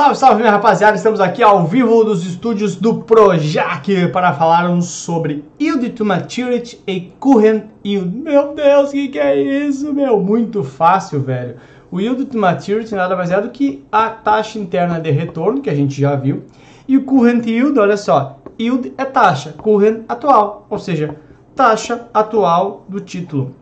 Salve, salve, minha rapaziada! Estamos aqui ao vivo dos estúdios do Projac para falarmos sobre Yield to Maturity e Current Yield. Meu Deus, o que, que é isso, meu? Muito fácil, velho. O Yield to Maturity nada mais é do que a taxa interna de retorno, que a gente já viu, e o Current Yield, olha só, Yield é taxa, Current atual, ou seja, taxa atual do título.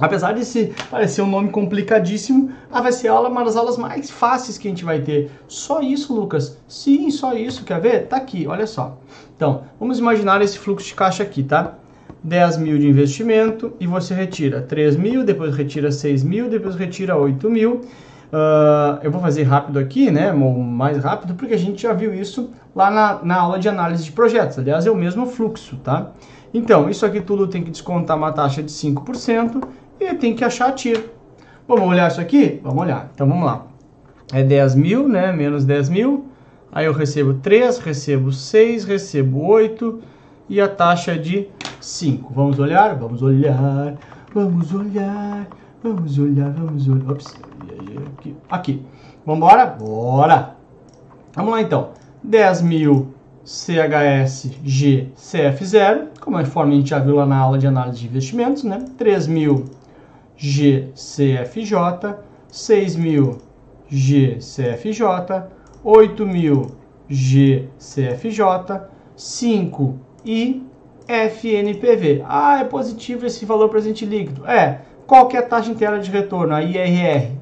Apesar de se parecer um nome complicadíssimo, a vai ser aula uma das aulas mais fáceis que a gente vai ter. Só isso, Lucas? Sim, só isso. Quer ver? Tá aqui, olha só. Então, vamos imaginar esse fluxo de caixa aqui, tá? 10 mil de investimento e você retira 3 mil, depois retira 6 mil, depois retira 8 mil. Uh, eu vou fazer rápido aqui, né? Mais rápido, porque a gente já viu isso lá na, na aula de análise de projetos. Aliás, é o mesmo fluxo, tá? Então, isso aqui tudo tem que descontar uma taxa de 5% e tem que achar a TIR. Vamos olhar isso aqui? Vamos olhar. Então vamos lá. É 10 mil, né? Menos 10 mil. Aí eu recebo 3, recebo 6, recebo 8 e a taxa de 5. Vamos olhar? Vamos olhar, vamos olhar, vamos olhar, vamos olhar. Ops, aqui. aqui. Vamos embora? Bora! Vamos lá então. 10 mil CHS G CF0, como a forma a gente já viu lá na aula de análise de investimentos, né? 3 mil GCFJ, 6.000 GCFJ, 8.000 GCFJ, 5 e FNPV. Ah, é positivo esse valor presente líquido. É, qual que é a taxa inteira de retorno, a IRR?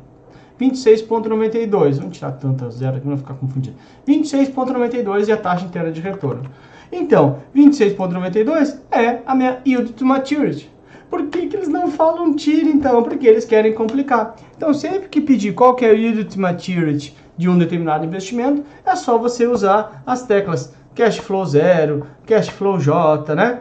26,92. Vamos tirar tanta zero aqui não ficar confundido. 26,92 é a taxa inteira de retorno. Então, 26,92 é a minha yield to maturity. Por que, que não falam TIR então? Porque eles querem complicar. Então, sempre que pedir qual que é o yield maturity de um determinado investimento, é só você usar as teclas cash flow zero, cash flow J, né?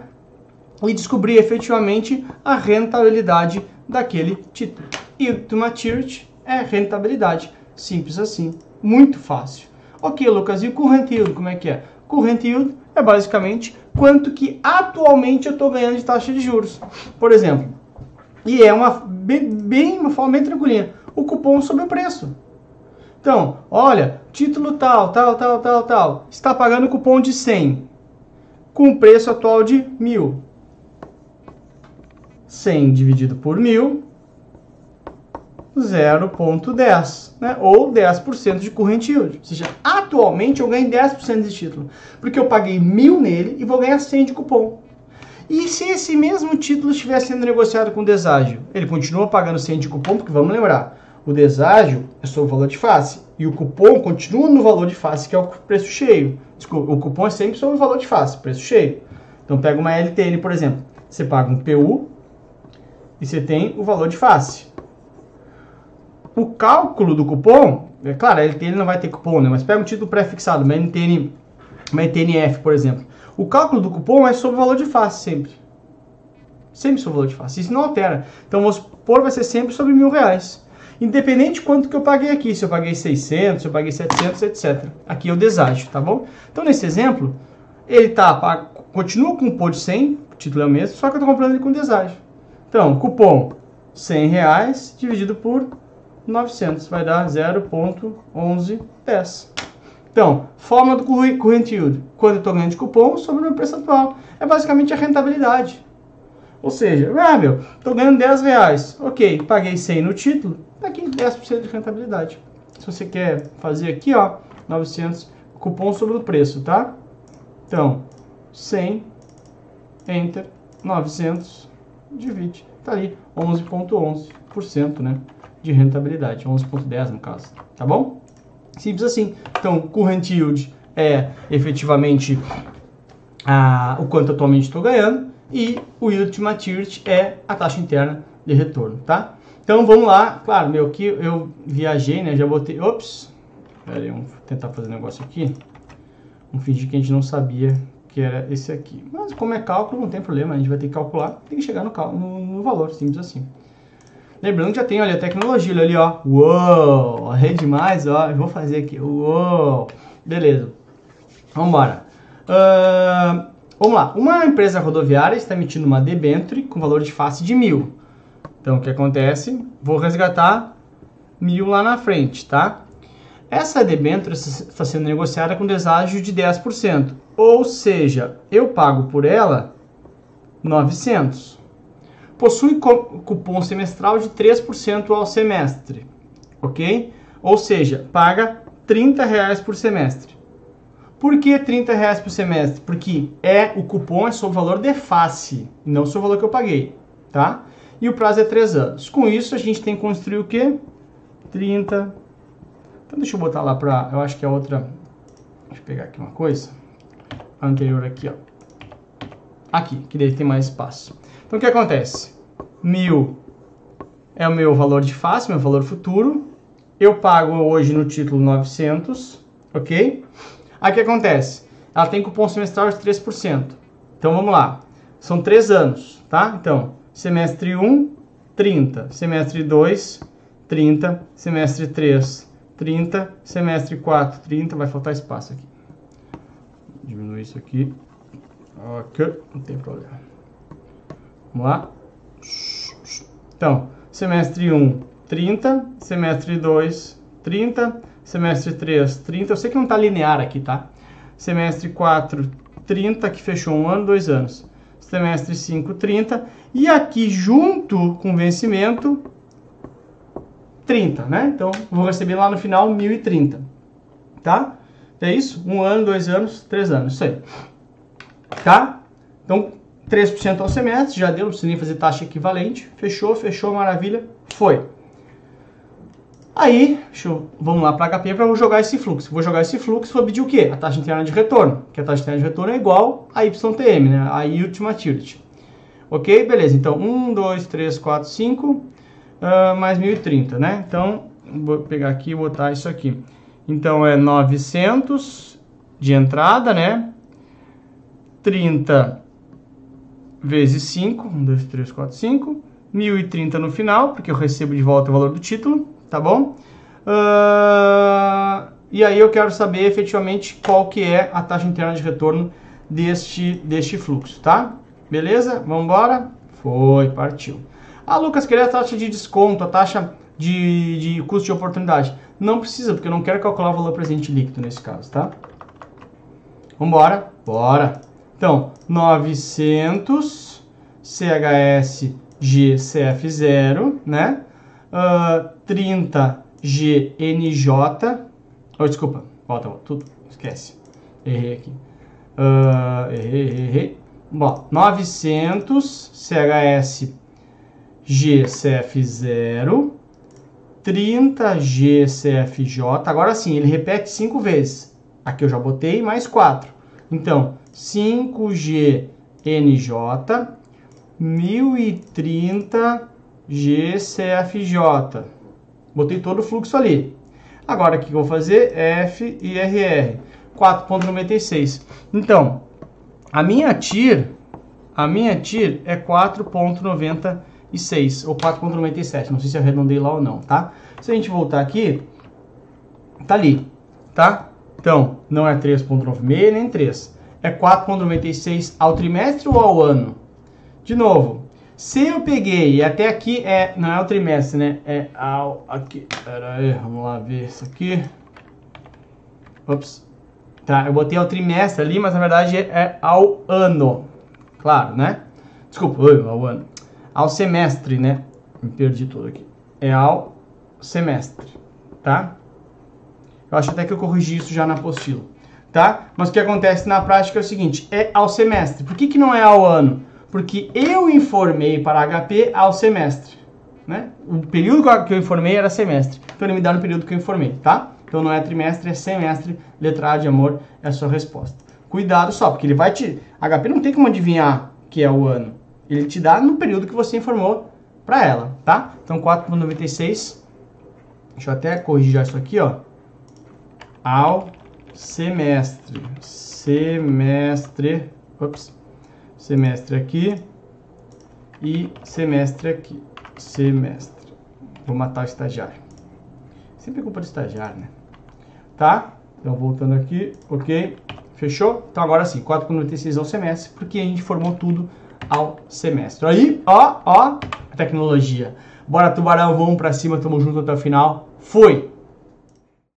E descobrir efetivamente a rentabilidade daquele título. Yield to maturity é rentabilidade. Simples assim. Muito fácil. Ok, Lucas, e o current yield, como é que é? Current yield é basicamente quanto que atualmente eu estou ganhando de taxa de juros. Por exemplo, e é uma bem, bem uma forma bem tranquilinha, o cupom sobre o preço. Então, olha, título tal, tal, tal, tal, tal, está pagando cupom de 100, com preço atual de 1.000. 100 dividido por 1.000 0,10, né? ou 10% de current yield. Ou seja, atualmente eu ganho 10% de título, porque eu paguei mil nele e vou ganhar 100 de cupom. E se esse mesmo título estiver sendo negociado com deságio? Ele continua pagando 100 de cupom, porque vamos lembrar, o deságio é sobre o valor de face, e o cupom continua no valor de face, que é o preço cheio. Desculpa, o cupom é sempre sobre o valor de face, preço cheio. Então pega uma LTN, por exemplo, você paga um PU e você tem o valor de face o cálculo do cupom, é claro, a LTN não vai ter cupom, né? Mas pega um título pré-fixado, uma NTN, uma por exemplo. O cálculo do cupom é sobre o valor de face, sempre. Sempre sobre o valor de face. Isso não altera. Então, vamos supor, vai ser sempre sobre mil reais. Independente de quanto que eu paguei aqui, se eu paguei 600, se eu paguei 700, etc. Aqui é o deságio, tá bom? Então, nesse exemplo, ele tá, continua com o de 100, o título é o mesmo, só que eu estou comprando ele com deságio. Então, cupom 100 reais dividido por 900, vai dar 0.1110. Então, forma do current yield, quando eu estou ganhando de cupom sobre o meu preço atual. É basicamente a rentabilidade. Ou seja, ah, meu, estou ganhando 10 reais. Ok, paguei 100 no título, tá aqui 10% de rentabilidade. Se você quer fazer aqui, ó, 900, cupom sobre o preço, tá? Então, 100, enter, 900, divide. Tá ali, 11.11%, né? de rentabilidade, 11,10 no caso, tá bom? Simples assim. Então, current yield é efetivamente o quanto atualmente estou ganhando e o yield to maturity é a taxa interna de retorno, tá? Então vamos lá, claro, meu, aqui eu viajei, né? Já botei, ops, pera aí, vamos tentar fazer um negócio aqui. Vamos fingir que a gente não sabia que era esse aqui. Mas como é cálculo, não tem problema, a gente vai ter que calcular, tem que chegar no, no, no valor, simples assim. Lembrando que já tem, olha, a tecnologia, olha ali, ó. Uou, é demais, ó. Eu vou fazer aqui. Uou. Beleza. Vamos embora. Uh, vamos lá. Uma empresa rodoviária está emitindo uma debenture com valor de face de mil. Então, o que acontece? Vou resgatar mil lá na frente, tá? Essa debênture está sendo negociada com deságio de 10%, ou seja, eu pago por ela 900. Possui cupom semestral de 3% ao semestre, ok? Ou seja, paga 30 reais por semestre. Por que 30 reais por semestre? Porque é o cupom é sobre o valor de face, não sobre o valor que eu paguei, tá? E o prazo é 3 anos. Com isso, a gente tem que construir o quê? 30. Então, deixa eu botar lá para... Eu acho que é outra... Deixa eu pegar aqui uma coisa. A anterior aqui, ó. Aqui, que daí tem mais espaço. Então, o que acontece? 1000 é o meu valor de face, meu valor futuro. Eu pago hoje no título 900, ok? Aí o que acontece? Ela tem cupom semestral de 3%. Então vamos lá. São 3 anos, tá? Então, semestre 1, 30. Semestre 2, 30. Semestre 3, 30. Semestre 4, 30. Vai faltar espaço aqui. Diminuir isso aqui. Ok, não tem problema. Vamos lá. Então, semestre 1, 30. Semestre 2, 30 Semestre 3, 30. Eu sei que não está linear aqui, tá? Semestre 4, 30, que fechou um ano, dois anos. Semestre 5, 30. E aqui, junto com vencimento, 30, né? Então, vou receber lá no final 1030, tá? É isso? Um ano, dois anos, três anos. Isso aí. Tá? Então, 3% ao semestre, já deu, não precisa nem fazer taxa equivalente. Fechou, fechou, maravilha, foi. Aí, eu, vamos lá para HP para jogar esse fluxo. Vou jogar esse fluxo, vou pedir o quê? A taxa interna de retorno, que a taxa interna de retorno é igual a YTM, né? a Yield Maturity. Ok? Beleza, então 1, 2, 3, 4, 5, uh, mais 1030, né? Então, vou pegar aqui e botar isso aqui. Então, é 900 de entrada, né? 30 vezes 5, 1, 2, 3, 4, 5, 1030 no final, porque eu recebo de volta o valor do título, tá bom? Uh, e aí eu quero saber efetivamente qual que é a taxa interna de retorno deste, deste fluxo, tá? Beleza? Vamos embora? Foi, partiu. Ah, Lucas, queria a taxa de desconto, a taxa de, de custo de oportunidade. Não precisa, porque eu não quero calcular o valor presente líquido nesse caso, tá? Vamos embora? Bora! Então, 900 CHS GCF0, né? Uh, 30 GNJ. Oh, desculpa, volta, volta, tudo, esquece. Errei aqui. Uh, errei, errei, errei. Bom, 900 CHS GCF0, 30 GCFJ. Agora sim, ele repete cinco vezes. Aqui eu já botei mais 4. Então, 5GNJ, 1030 GCFJ. Botei todo o fluxo ali. Agora, o que eu vou fazer? F e RR. 4.96. Então, a minha TIR, a minha TIR é 4.96 ou 4.97. Não sei se arredondei lá ou não, tá? Se a gente voltar aqui, tá ali, tá? Então, não é 3.96 nem 3. É 4.96 ao trimestre ou ao ano? De novo, se eu peguei, até aqui é, não é o trimestre, né? É ao, aqui, pera aí, vamos lá ver isso aqui. Ops. Tá, eu botei ao trimestre ali, mas na verdade é ao ano. Claro, né? Desculpa, ao ano. Ao semestre, né? Me perdi tudo aqui. É ao semestre, tá? Eu acho até que eu corrigi isso já na apostila, tá? Mas o que acontece na prática é o seguinte, é ao semestre. Por que, que não é ao ano? porque eu informei para HP ao semestre. Né? O período que eu informei era semestre. Então ele me dá no período que eu informei, tá? Então não é trimestre, é semestre. Letra A de amor é a sua resposta. Cuidado só, porque ele vai te. HP não tem como adivinhar que é o ano. Ele te dá no período que você informou para ela, tá? Então 4,96. Deixa eu até corrigir isso aqui, ó. Ao semestre. Semestre. Ops semestre aqui e semestre aqui. Semestre. Vou matar o estagiário. Sempre é culpa do estagiário, né? Tá? Então, voltando aqui, ok? Fechou? Então, agora sim, 4,96 ao semestre, porque a gente formou tudo ao semestre. Aí, ó, ó, tecnologia. Bora, tubarão, vamos pra cima, tamo junto até o final. Fui!